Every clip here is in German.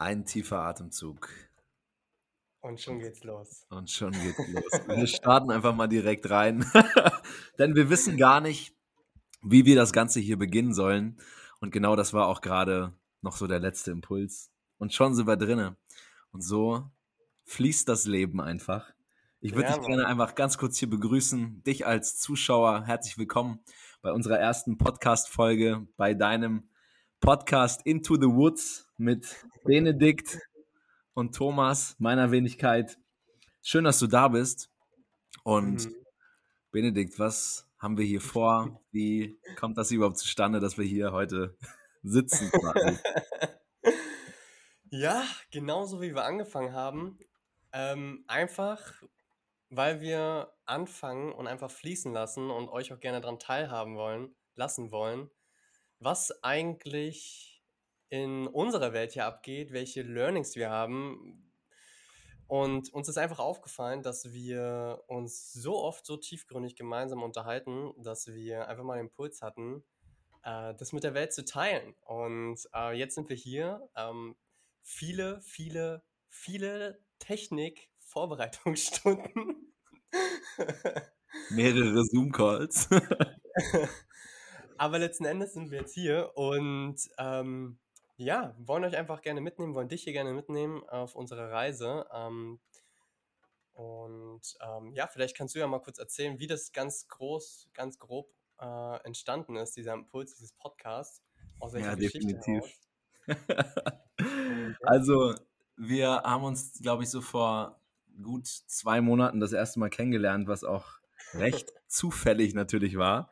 Ein tiefer Atemzug. Und schon geht's los. Und schon geht's los. Wir starten einfach mal direkt rein. Denn wir wissen gar nicht, wie wir das Ganze hier beginnen sollen. Und genau das war auch gerade noch so der letzte Impuls. Und schon sind wir drinnen. Und so fließt das Leben einfach. Ich würde ja, dich gerne einfach ganz kurz hier begrüßen. Dich als Zuschauer, herzlich willkommen bei unserer ersten Podcast-Folge, bei deinem Podcast Into the Woods mit Benedikt und Thomas, meiner Wenigkeit. Schön, dass du da bist. Und mhm. Benedikt, was haben wir hier vor? Wie kommt das überhaupt zustande, dass wir hier heute sitzen? ja, genauso wie wir angefangen haben. Ähm, einfach, weil wir anfangen und einfach fließen lassen und euch auch gerne daran teilhaben wollen, lassen wollen, was eigentlich in unserer Welt hier abgeht, welche Learnings wir haben. Und uns ist einfach aufgefallen, dass wir uns so oft so tiefgründig gemeinsam unterhalten, dass wir einfach mal den Impuls hatten, äh, das mit der Welt zu teilen. Und äh, jetzt sind wir hier. Ähm, viele, viele, viele Technik-Vorbereitungsstunden. Mehrere Zoom-Calls. Aber letzten Endes sind wir jetzt hier und ähm, ja, wollen euch einfach gerne mitnehmen, wollen dich hier gerne mitnehmen auf unsere Reise. Ähm, und ähm, ja, vielleicht kannst du ja mal kurz erzählen, wie das ganz groß, ganz grob äh, entstanden ist, dieser Impuls, dieses Podcast. Aus welcher ja, Geschichte definitiv. also, wir haben uns, glaube ich, so vor gut zwei Monaten das erste Mal kennengelernt, was auch recht zufällig natürlich war.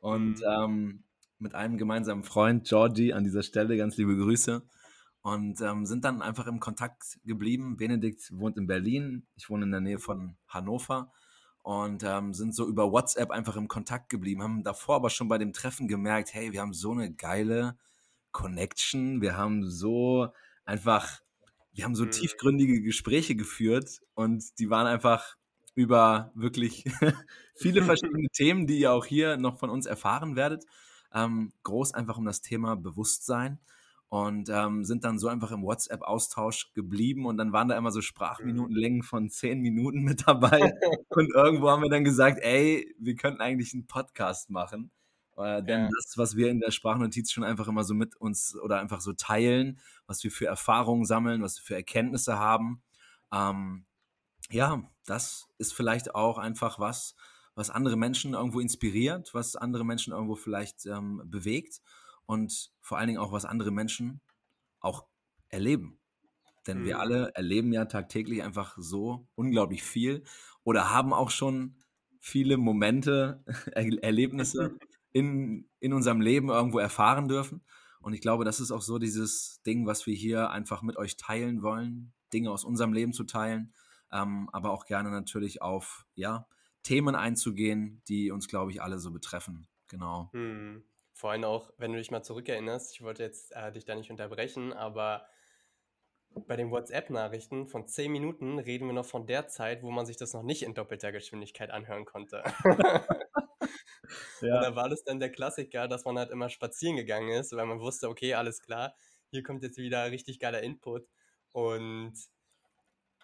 Und mhm. ähm, mit einem gemeinsamen Freund, Georgie, an dieser Stelle ganz liebe Grüße. Und ähm, sind dann einfach im Kontakt geblieben. Benedikt wohnt in Berlin, ich wohne in der Nähe von Hannover und ähm, sind so über WhatsApp einfach im Kontakt geblieben. Haben davor aber schon bei dem Treffen gemerkt, hey, wir haben so eine geile Connection, wir haben so einfach, wir haben so mhm. tiefgründige Gespräche geführt und die waren einfach über wirklich viele verschiedene Themen, die ihr auch hier noch von uns erfahren werdet. Ähm, groß einfach um das Thema Bewusstsein und ähm, sind dann so einfach im WhatsApp-Austausch geblieben und dann waren da immer so Sprachminutenlängen von zehn Minuten mit dabei und irgendwo haben wir dann gesagt, ey, wir könnten eigentlich einen Podcast machen, äh, denn ja. das, was wir in der Sprachnotiz schon einfach immer so mit uns oder einfach so teilen, was wir für Erfahrungen sammeln, was wir für Erkenntnisse haben, ähm, ja, das ist vielleicht auch einfach was, was andere Menschen irgendwo inspiriert, was andere Menschen irgendwo vielleicht ähm, bewegt und vor allen Dingen auch, was andere Menschen auch erleben. Denn mhm. wir alle erleben ja tagtäglich einfach so unglaublich viel oder haben auch schon viele Momente, er Erlebnisse in, in unserem Leben irgendwo erfahren dürfen. Und ich glaube, das ist auch so dieses Ding, was wir hier einfach mit euch teilen wollen, Dinge aus unserem Leben zu teilen ähm, aber auch gerne natürlich auf ja, Themen einzugehen, die uns, glaube ich, alle so betreffen. Genau. Hm. Vor allem auch, wenn du dich mal zurückerinnerst, ich wollte jetzt äh, dich da nicht unterbrechen, aber bei den WhatsApp-Nachrichten von 10 Minuten reden wir noch von der Zeit, wo man sich das noch nicht in doppelter Geschwindigkeit anhören konnte. ja. Und da war das dann der Klassiker, dass man halt immer spazieren gegangen ist, weil man wusste, okay, alles klar, hier kommt jetzt wieder richtig geiler Input. Und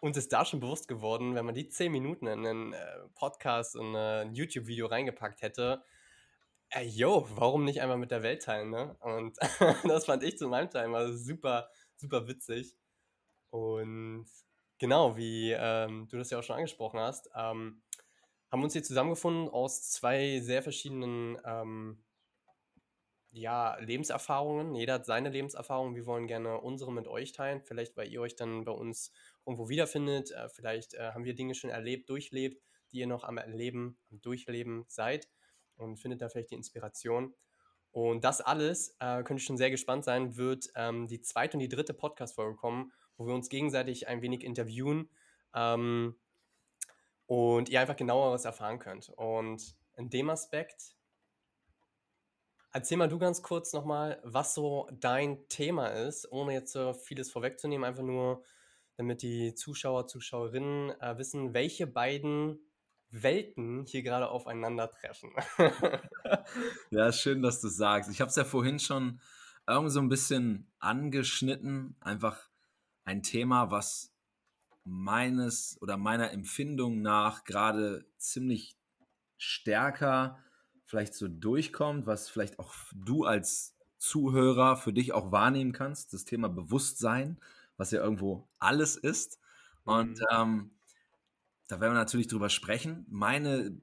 uns ist da schon bewusst geworden, wenn man die zehn Minuten in einen äh, Podcast und äh, ein YouTube-Video reingepackt hätte, äh, yo, warum nicht einmal mit der Welt teilen, ne? Und das fand ich zu meinem Teil immer super, super witzig. Und genau, wie ähm, du das ja auch schon angesprochen hast, ähm, haben uns hier zusammengefunden aus zwei sehr verschiedenen ähm, ja, Lebenserfahrungen. Jeder hat seine Lebenserfahrungen. Wir wollen gerne unsere mit euch teilen. Vielleicht, weil ihr euch dann bei uns irgendwo wiederfindet. Äh, vielleicht äh, haben wir Dinge schon erlebt, durchlebt, die ihr noch am Erleben, am Durchleben seid und findet da vielleicht die Inspiration. Und das alles, äh, könnte schon sehr gespannt sein, wird ähm, die zweite und die dritte Podcast-Folge kommen, wo wir uns gegenseitig ein wenig interviewen ähm, und ihr einfach genaueres erfahren könnt. Und in dem Aspekt Erzähl mal du ganz kurz nochmal, was so dein Thema ist, ohne jetzt so vieles vorwegzunehmen, einfach nur, damit die Zuschauer, Zuschauerinnen äh, wissen, welche beiden Welten hier gerade aufeinandertreffen. ja, schön, dass du sagst. Ich habe es ja vorhin schon irgendwie so ein bisschen angeschnitten, einfach ein Thema, was meines oder meiner Empfindung nach gerade ziemlich stärker vielleicht so durchkommt, was vielleicht auch du als Zuhörer für dich auch wahrnehmen kannst, das Thema Bewusstsein, was ja irgendwo alles ist. Und mhm. ähm, da werden wir natürlich drüber sprechen. Meine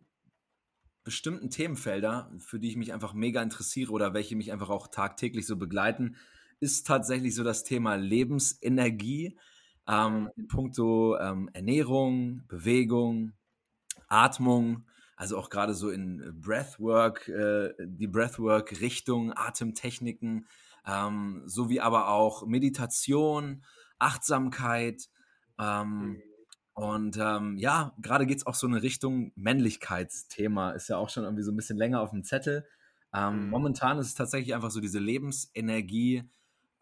bestimmten Themenfelder, für die ich mich einfach mega interessiere oder welche mich einfach auch tagtäglich so begleiten, ist tatsächlich so das Thema Lebensenergie. Ähm, in puncto ähm, Ernährung, Bewegung, Atmung, also auch gerade so in Breathwork, äh, die Breathwork-Richtung, Atemtechniken, ähm, sowie aber auch Meditation, Achtsamkeit. Ähm, mhm. Und ähm, ja, gerade geht es auch so in Richtung Männlichkeitsthema, ist ja auch schon irgendwie so ein bisschen länger auf dem Zettel. Ähm, mhm. Momentan ist es tatsächlich einfach so diese Lebensenergie,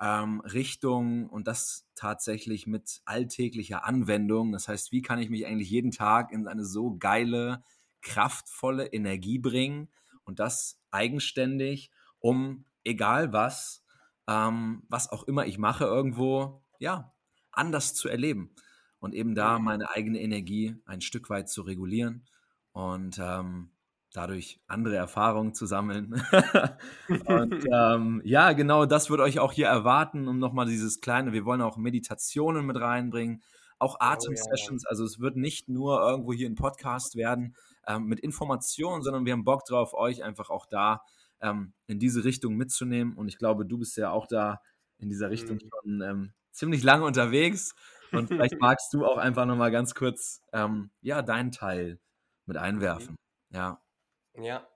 ähm, Richtung und das tatsächlich mit alltäglicher Anwendung. Das heißt, wie kann ich mich eigentlich jeden Tag in eine so geile, kraftvolle Energie bringen und das eigenständig, um egal was, ähm, was auch immer ich mache, irgendwo, ja, anders zu erleben und eben da meine eigene Energie ein Stück weit zu regulieren und ähm, dadurch andere Erfahrungen zu sammeln. und ähm, ja, genau das wird euch auch hier erwarten, um nochmal dieses kleine, wir wollen auch Meditationen mit reinbringen, auch Atem-Sessions. Oh, ja. Also es wird nicht nur irgendwo hier ein Podcast werden ähm, mit Informationen, sondern wir haben Bock drauf, euch einfach auch da ähm, in diese Richtung mitzunehmen. Und ich glaube, du bist ja auch da in dieser Richtung mhm. schon ähm, ziemlich lange unterwegs. Und vielleicht magst du auch einfach nochmal ganz kurz ähm, ja, deinen Teil mit mhm. einwerfen. Ja. Ja,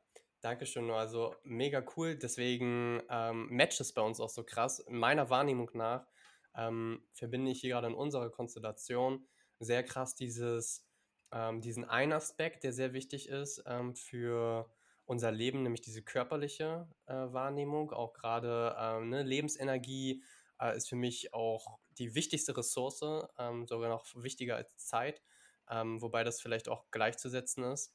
danke schön. Also mega cool. Deswegen ähm, matcht es bei uns auch so krass. In meiner Wahrnehmung nach ähm, verbinde ich hier gerade in unserer Konstellation sehr krass dieses, ähm, diesen einen Aspekt, der sehr wichtig ist ähm, für unser Leben, nämlich diese körperliche äh, Wahrnehmung, auch gerade ähm, ne, Lebensenergie äh, ist für mich auch die wichtigste Ressource, ähm, sogar noch wichtiger als Zeit, ähm, wobei das vielleicht auch gleichzusetzen ist.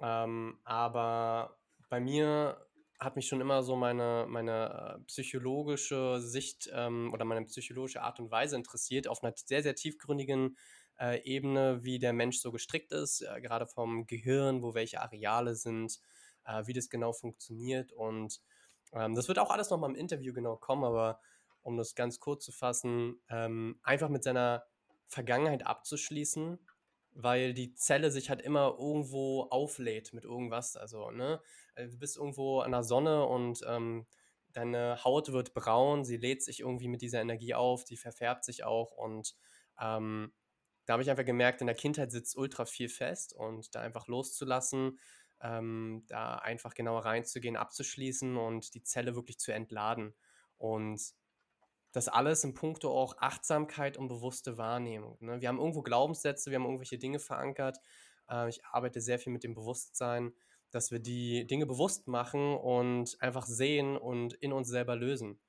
Ähm, aber bei mir hat mich schon immer so meine, meine äh, psychologische Sicht ähm, oder meine psychologische Art und Weise interessiert, auf einer sehr, sehr tiefgründigen äh, Ebene, wie der Mensch so gestrickt ist, äh, gerade vom Gehirn, wo welche Areale sind, äh, wie das genau funktioniert. Und ähm, das wird auch alles nochmal im Interview genau kommen, aber um das ganz kurz zu fassen, ähm, einfach mit seiner Vergangenheit abzuschließen, weil die Zelle sich halt immer irgendwo auflädt mit irgendwas. Also, ne, äh, du bist irgendwo an der Sonne und ähm, deine Haut wird braun, sie lädt sich irgendwie mit dieser Energie auf, die verfärbt sich auch und ähm, da habe ich einfach gemerkt, in der Kindheit sitzt ultra viel fest und da einfach loszulassen, ähm, da einfach genauer reinzugehen, abzuschließen und die Zelle wirklich zu entladen. Und das alles in puncto auch Achtsamkeit und bewusste Wahrnehmung. Ne? Wir haben irgendwo Glaubenssätze, wir haben irgendwelche Dinge verankert. Äh, ich arbeite sehr viel mit dem Bewusstsein, dass wir die Dinge bewusst machen und einfach sehen und in uns selber lösen.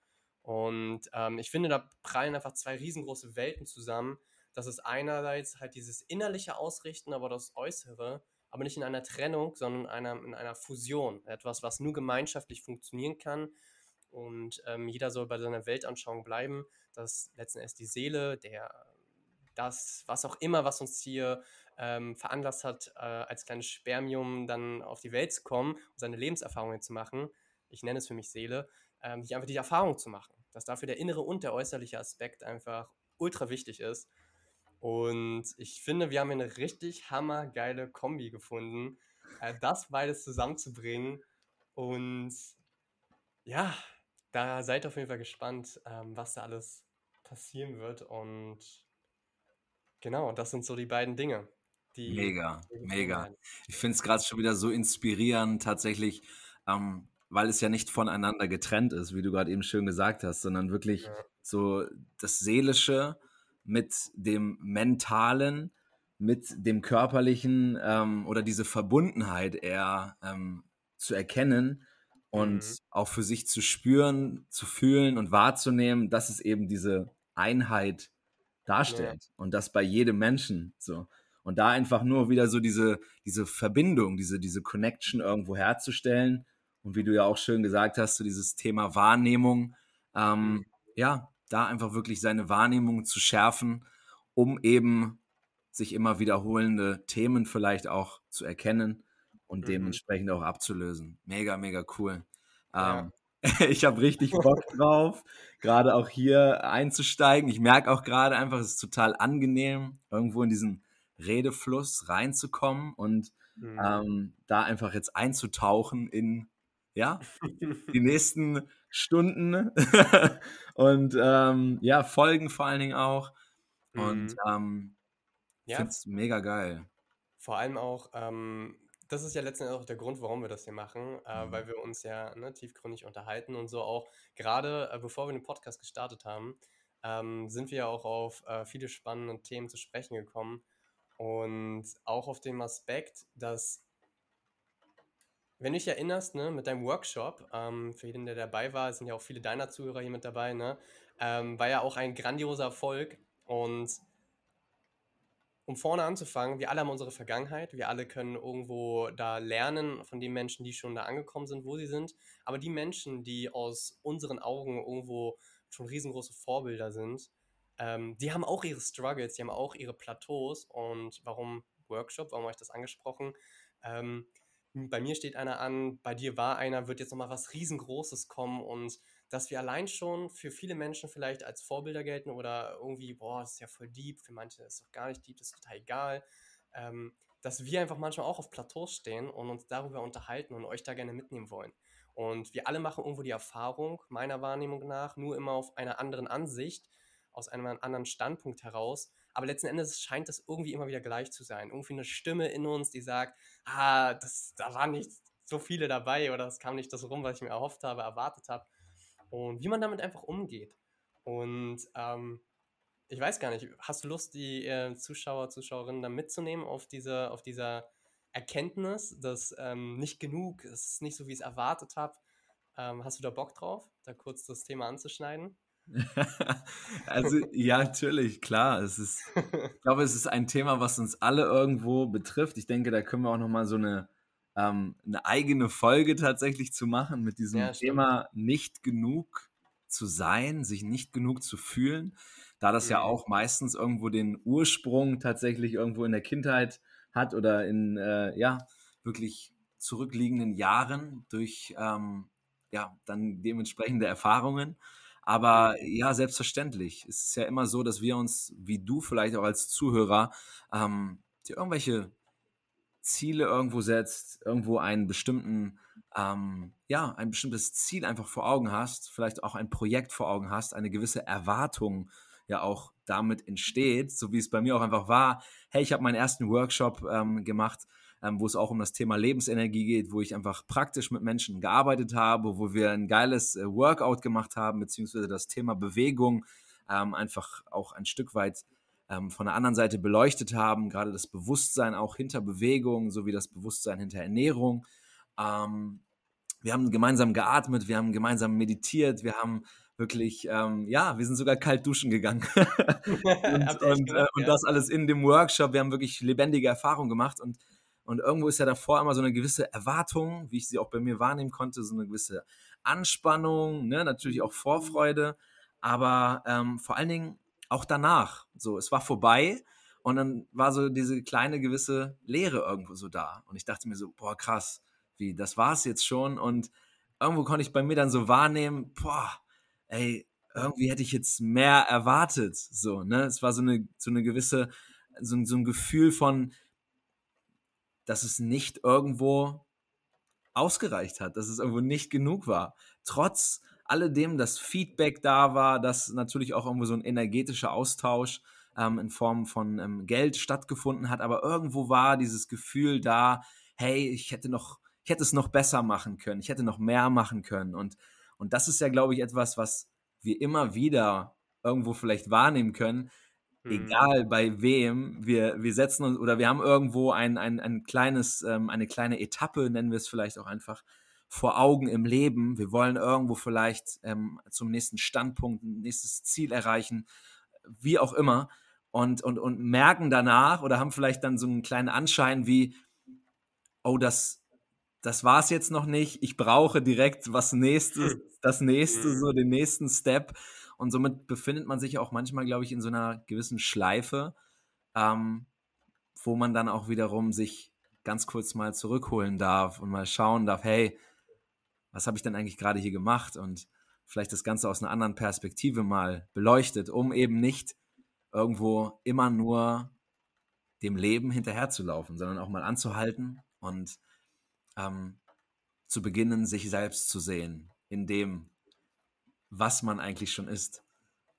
Und ähm, ich finde, da prallen einfach zwei riesengroße Welten zusammen. Das ist einerseits halt dieses innerliche Ausrichten, aber das Äußere, aber nicht in einer Trennung, sondern in einer, in einer Fusion. Etwas, was nur gemeinschaftlich funktionieren kann, und ähm, jeder soll bei seiner Weltanschauung bleiben, dass letzten Endes die Seele, der, das, was auch immer, was uns hier ähm, veranlasst hat, äh, als kleines Spermium dann auf die Welt zu kommen und seine Lebenserfahrungen zu machen, ich nenne es für mich Seele, ähm, die einfach die Erfahrung zu machen. Dass dafür der innere und der äußerliche Aspekt einfach ultra wichtig ist. Und ich finde, wir haben hier eine richtig hammergeile Kombi gefunden, äh, das beides zusammenzubringen. Und ja, da seid auf jeden Fall gespannt, ähm, was da alles passieren wird. Und genau, das sind so die beiden Dinge. Die mega, mega. Ich finde es gerade schon wieder so inspirierend, tatsächlich, ähm, weil es ja nicht voneinander getrennt ist, wie du gerade eben schön gesagt hast, sondern wirklich ja. so das Seelische mit dem Mentalen, mit dem Körperlichen ähm, oder diese Verbundenheit eher ähm, zu erkennen und mhm. auch für sich zu spüren, zu fühlen und wahrzunehmen, dass es eben diese Einheit darstellt ja. und das bei jedem Menschen so. Und da einfach nur wieder so diese, diese Verbindung, diese, diese Connection irgendwo herzustellen. Und wie du ja auch schön gesagt hast, so dieses Thema Wahrnehmung, ähm, mhm. ja, da einfach wirklich seine Wahrnehmung zu schärfen, um eben sich immer wiederholende Themen vielleicht auch zu erkennen und mhm. dementsprechend auch abzulösen. Mega, mega cool. Ja. Ähm, ich habe richtig Bock drauf, gerade auch hier einzusteigen. Ich merke auch gerade einfach, es ist total angenehm, irgendwo in diesen Redefluss reinzukommen und mhm. ähm, da einfach jetzt einzutauchen in ja die nächsten Stunden und ähm, ja Folgen vor allen Dingen auch und mhm. ähm, ja. finde es mega geil. Vor allem auch ähm, das ist ja letztendlich auch der Grund, warum wir das hier machen, äh, mhm. weil wir uns ja ne, tiefgründig unterhalten und so auch gerade äh, bevor wir den Podcast gestartet haben, ähm, sind wir ja auch auf äh, viele spannende Themen zu sprechen gekommen und auch auf den Aspekt, dass wenn du dich erinnerst, ne, mit deinem Workshop, ähm, für jeden, der dabei war, sind ja auch viele deiner Zuhörer hier mit dabei, ne, ähm, war ja auch ein grandioser Erfolg und um vorne anzufangen, wir alle haben unsere Vergangenheit, wir alle können irgendwo da lernen von den Menschen, die schon da angekommen sind, wo sie sind. Aber die Menschen, die aus unseren Augen irgendwo schon riesengroße Vorbilder sind, ähm, die haben auch ihre Struggles, die haben auch ihre Plateaus. Und warum Workshop? Warum habe ich das angesprochen? Ähm, bei mir steht einer an, bei dir war einer, wird jetzt nochmal was riesengroßes kommen und dass wir allein schon für viele Menschen vielleicht als Vorbilder gelten oder irgendwie, boah, das ist ja voll deep, für manche ist es doch gar nicht deep, das ist total egal. Ähm, dass wir einfach manchmal auch auf Plateaus stehen und uns darüber unterhalten und euch da gerne mitnehmen wollen. Und wir alle machen irgendwo die Erfahrung, meiner Wahrnehmung nach, nur immer auf einer anderen Ansicht, aus einem anderen Standpunkt heraus. Aber letzten Endes scheint das irgendwie immer wieder gleich zu sein. Irgendwie eine Stimme in uns, die sagt, ah, das, da waren nicht so viele dabei oder es kam nicht das rum, was ich mir erhofft habe, erwartet habe und wie man damit einfach umgeht. Und ähm, ich weiß gar nicht, hast du Lust, die äh, Zuschauer, Zuschauerinnen da mitzunehmen auf, diese, auf dieser Erkenntnis, dass ähm, nicht genug, es ist nicht so, wie ich es erwartet habe. Ähm, hast du da Bock drauf, da kurz das Thema anzuschneiden? also ja, natürlich, klar. Es ist, ich glaube, es ist ein Thema, was uns alle irgendwo betrifft. Ich denke, da können wir auch noch mal so eine ähm, eine eigene Folge tatsächlich zu machen mit diesem ja, Thema nicht genug zu sein, sich nicht genug zu fühlen, da das mhm. ja auch meistens irgendwo den Ursprung tatsächlich irgendwo in der Kindheit hat oder in ja wirklich zurückliegenden Jahren durch ähm, ja dann dementsprechende Erfahrungen. Aber ja, selbstverständlich. Es ist ja immer so, dass wir uns, wie du vielleicht auch als Zuhörer, ähm, dir irgendwelche Ziele irgendwo setzt, irgendwo einen bestimmten, ähm, ja, ein bestimmtes Ziel einfach vor Augen hast, vielleicht auch ein Projekt vor Augen hast, eine gewisse Erwartung ja auch damit entsteht, so wie es bei mir auch einfach war. Hey, ich habe meinen ersten Workshop ähm, gemacht, ähm, wo es auch um das Thema Lebensenergie geht, wo ich einfach praktisch mit Menschen gearbeitet habe, wo wir ein geiles äh, Workout gemacht haben, beziehungsweise das Thema Bewegung ähm, einfach auch ein Stück weit ähm, von der anderen Seite beleuchtet haben, gerade das Bewusstsein auch hinter Bewegung sowie das Bewusstsein hinter Ernährung. Ähm, wir haben gemeinsam geatmet, wir haben gemeinsam meditiert, wir haben wirklich, ähm, ja, wir sind sogar kalt duschen gegangen. und, und, gemacht, äh, und das alles in dem Workshop. Wir haben wirklich lebendige Erfahrungen gemacht und, und irgendwo ist ja davor immer so eine gewisse Erwartung, wie ich sie auch bei mir wahrnehmen konnte, so eine gewisse Anspannung, ne? natürlich auch Vorfreude, aber ähm, vor allen Dingen auch danach. So, es war vorbei und dann war so diese kleine gewisse Leere irgendwo so da. Und ich dachte mir so, boah, krass, wie, das war's jetzt schon. Und irgendwo konnte ich bei mir dann so wahrnehmen, boah, ey, irgendwie hätte ich jetzt mehr erwartet. So, ne? Es war so eine, so eine gewisse, so, so ein Gefühl von, dass es nicht irgendwo ausgereicht hat, dass es irgendwo nicht genug war. Trotz alledem das Feedback da war, dass natürlich auch irgendwo so ein energetischer Austausch ähm, in Form von ähm, Geld stattgefunden hat, aber irgendwo war dieses Gefühl da, hey, ich hätte noch, ich hätte es noch besser machen können, ich hätte noch mehr machen können. Und und das ist ja, glaube ich, etwas, was wir immer wieder irgendwo vielleicht wahrnehmen können, mhm. egal bei wem, wir, wir setzen uns oder wir haben irgendwo ein, ein, ein kleines, ähm, eine kleine Etappe, nennen wir es vielleicht auch einfach, vor Augen im Leben. Wir wollen irgendwo vielleicht ähm, zum nächsten Standpunkt, ein nächstes Ziel erreichen, wie auch immer. Und, und, und merken danach oder haben vielleicht dann so einen kleinen Anschein wie, oh, das, das war es jetzt noch nicht. Ich brauche direkt was nächstes, das nächste, so den nächsten Step. Und somit befindet man sich auch manchmal, glaube ich, in so einer gewissen Schleife, ähm, wo man dann auch wiederum sich ganz kurz mal zurückholen darf und mal schauen darf, hey, was habe ich denn eigentlich gerade hier gemacht? Und vielleicht das Ganze aus einer anderen Perspektive mal beleuchtet, um eben nicht irgendwo immer nur dem Leben hinterherzulaufen, sondern auch mal anzuhalten und ähm, zu beginnen, sich selbst zu sehen, in dem, was man eigentlich schon ist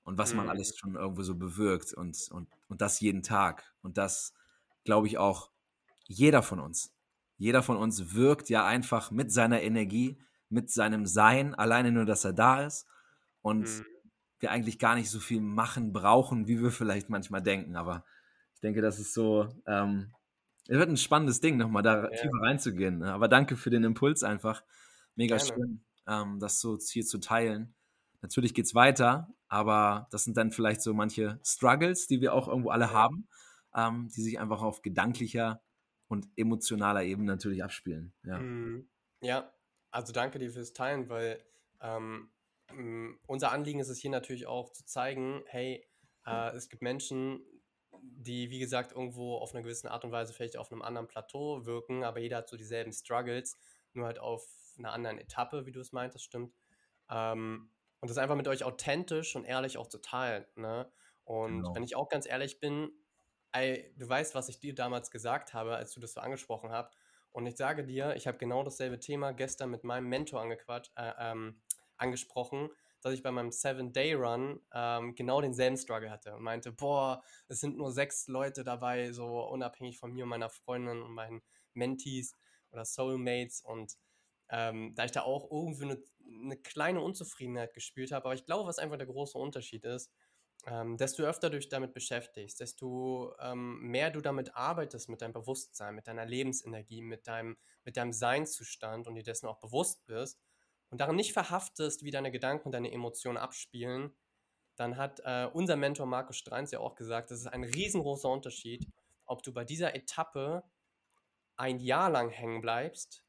und was man mhm. alles schon irgendwo so bewirkt und, und, und das jeden Tag. Und das glaube ich auch jeder von uns. Jeder von uns wirkt ja einfach mit seiner Energie, mit seinem Sein, alleine nur, dass er da ist und mhm. wir eigentlich gar nicht so viel machen brauchen, wie wir vielleicht manchmal denken. Aber ich denke, das ist so, ähm, es wird ein spannendes Ding, nochmal da ja. tiefer reinzugehen. Ne? Aber danke für den Impuls einfach. Mega Gerne. schön, ähm, das so hier zu teilen. Natürlich geht es weiter, aber das sind dann vielleicht so manche Struggles, die wir auch irgendwo alle haben, ähm, die sich einfach auf gedanklicher und emotionaler Ebene natürlich abspielen. Ja. Mhm. ja, also danke dir fürs Teilen, weil ähm, unser Anliegen ist es hier natürlich auch zu zeigen, hey, äh, es gibt Menschen, die, wie gesagt, irgendwo auf eine gewisse Art und Weise vielleicht auf einem anderen Plateau wirken, aber jeder hat so dieselben Struggles, nur halt auf einer anderen Etappe, wie du es meintest, stimmt. Ähm, und das einfach mit euch authentisch und ehrlich auch zu teilen. Ne? Und genau. wenn ich auch ganz ehrlich bin, ey, du weißt, was ich dir damals gesagt habe, als du das so angesprochen hast. Und ich sage dir, ich habe genau dasselbe Thema gestern mit meinem Mentor angequatscht, äh, ähm, angesprochen, dass ich bei meinem Seven-Day-Run ähm, genau denselben Struggle hatte und meinte, boah, es sind nur sechs Leute dabei, so unabhängig von mir und meiner Freundin und meinen Mentees oder Soulmates. Und ähm, da ich da auch irgendwie eine, eine kleine Unzufriedenheit gespielt habe, aber ich glaube, was einfach der große Unterschied ist, ähm, desto öfter du dich damit beschäftigst, desto ähm, mehr du damit arbeitest, mit deinem Bewusstsein, mit deiner Lebensenergie, mit deinem, mit deinem Seinszustand und dir dessen auch bewusst bist und darin nicht verhaftest, wie deine Gedanken und deine Emotionen abspielen, dann hat äh, unser Mentor Markus Streins ja auch gesagt, es ist ein riesengroßer Unterschied, ob du bei dieser Etappe ein Jahr lang hängen bleibst,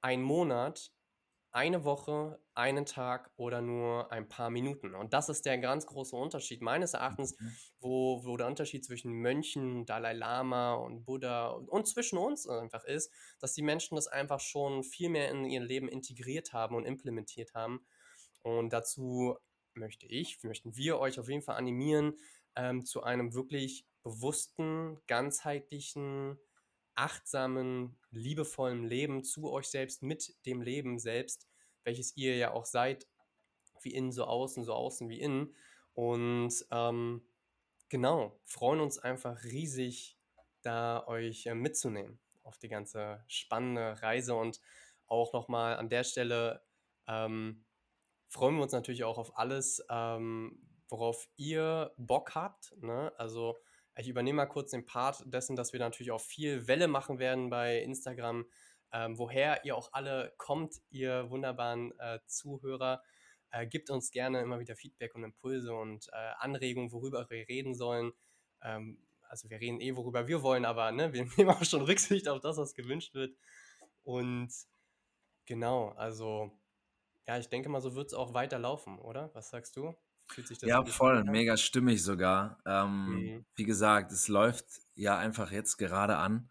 ein Monat eine Woche, einen Tag oder nur ein paar Minuten. Und das ist der ganz große Unterschied meines Erachtens, mhm. wo, wo der Unterschied zwischen Mönchen, Dalai Lama und Buddha und, und, zwischen uns einfach ist, dass die Menschen das einfach schon viel mehr in ihr Leben integriert haben und implementiert haben. Und dazu möchte ich, möchten wir euch auf jeden Fall animieren, ähm, zu einem wirklich bewussten, ganzheitlichen, achtsamen, liebevollen Leben zu euch selbst, mit dem Leben selbst, welches ihr ja auch seid, wie innen so außen, so außen wie innen. Und ähm, genau, freuen uns einfach riesig, da euch äh, mitzunehmen auf die ganze spannende Reise. Und auch nochmal an der Stelle ähm, freuen wir uns natürlich auch auf alles, ähm, worauf ihr Bock habt. Ne? Also ich übernehme mal kurz den Part dessen, dass wir natürlich auch viel Welle machen werden bei Instagram, ähm, woher ihr auch alle kommt, ihr wunderbaren äh, Zuhörer. Äh, gibt uns gerne immer wieder Feedback und Impulse und äh, Anregungen, worüber wir reden sollen. Ähm, also wir reden eh, worüber wir wollen, aber ne, wir nehmen auch schon Rücksicht auf das, was gewünscht wird. Und genau, also ja, ich denke mal, so wird es auch weiterlaufen, oder? Was sagst du? Fühlt sich das ja, voll, mega stimmig sogar. Ähm, mhm. Wie gesagt, es läuft ja einfach jetzt gerade an.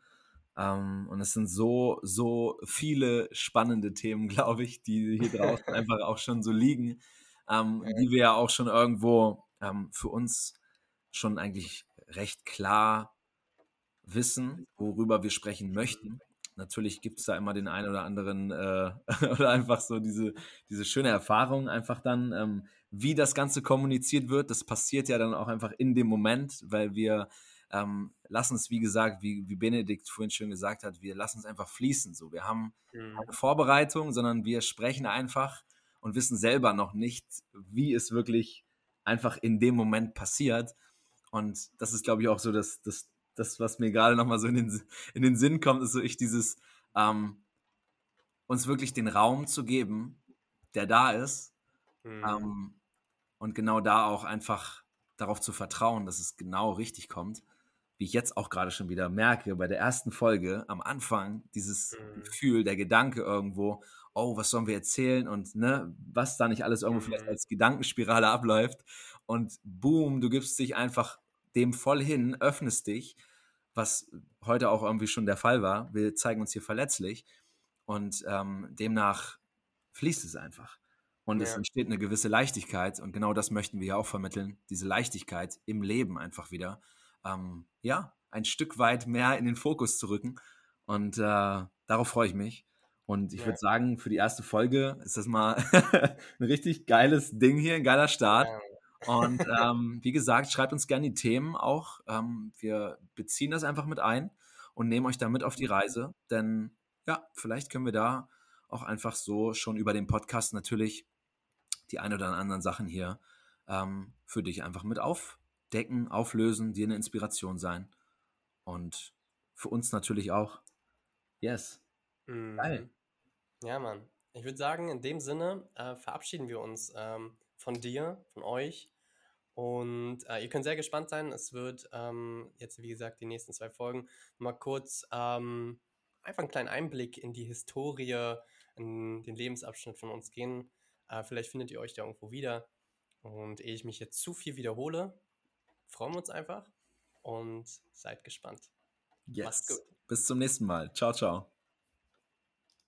Ähm, und es sind so, so viele spannende Themen, glaube ich, die hier draußen einfach auch schon so liegen, ähm, ja. die wir ja auch schon irgendwo ähm, für uns schon eigentlich recht klar wissen, worüber wir sprechen möchten. Natürlich gibt es da immer den einen oder anderen äh, oder einfach so diese, diese schöne Erfahrung einfach dann, ähm, wie das Ganze kommuniziert wird. Das passiert ja dann auch einfach in dem Moment, weil wir ähm, lassen es, wie gesagt, wie, wie Benedikt vorhin schön gesagt hat, wir lassen es einfach fließen. So, wir haben mhm. keine Vorbereitung, sondern wir sprechen einfach und wissen selber noch nicht, wie es wirklich einfach in dem Moment passiert. Und das ist, glaube ich, auch so das, das, das was mir gerade nochmal so in den, in den Sinn kommt, ist so ich dieses, ähm, uns wirklich den Raum zu geben, der da ist, Mhm. Ähm, und genau da auch einfach darauf zu vertrauen, dass es genau richtig kommt wie ich jetzt auch gerade schon wieder merke, bei der ersten Folge am Anfang dieses mhm. Gefühl, der Gedanke irgendwo, oh, was sollen wir erzählen und ne, was da nicht alles irgendwo mhm. vielleicht als Gedankenspirale abläuft. Und boom, du gibst dich einfach dem voll hin, öffnest dich, was heute auch irgendwie schon der Fall war. Wir zeigen uns hier verletzlich und ähm, demnach fließt es einfach. Und ja. es entsteht eine gewisse Leichtigkeit und genau das möchten wir ja auch vermitteln, diese Leichtigkeit im Leben einfach wieder ähm, ja, ein Stück weit mehr in den Fokus zu rücken. Und äh, darauf freue ich mich. Und ich ja. würde sagen, für die erste Folge ist das mal ein richtig geiles Ding hier, ein geiler Start. Ja. Und ähm, wie gesagt, schreibt uns gerne die Themen auch. Ähm, wir beziehen das einfach mit ein und nehmen euch damit auf die Reise. Denn ja, vielleicht können wir da auch einfach so schon über den Podcast natürlich die ein oder anderen Sachen hier ähm, für dich einfach mit auf, decken, auflösen, dir eine Inspiration sein. Und für uns natürlich auch. Yes. Mhm. Geil. Ja, Mann. Ich würde sagen, in dem Sinne äh, verabschieden wir uns ähm, von dir, von euch. Und äh, ihr könnt sehr gespannt sein. Es wird ähm, jetzt, wie gesagt, die nächsten zwei Folgen mal kurz ähm, einfach einen kleinen Einblick in die Historie, in den Lebensabschnitt von uns gehen. Äh, vielleicht findet ihr euch da irgendwo wieder. Und ehe ich mich jetzt zu viel wiederhole, freuen wir uns einfach und seid gespannt. Yes. Bis zum nächsten Mal. Ciao, ciao.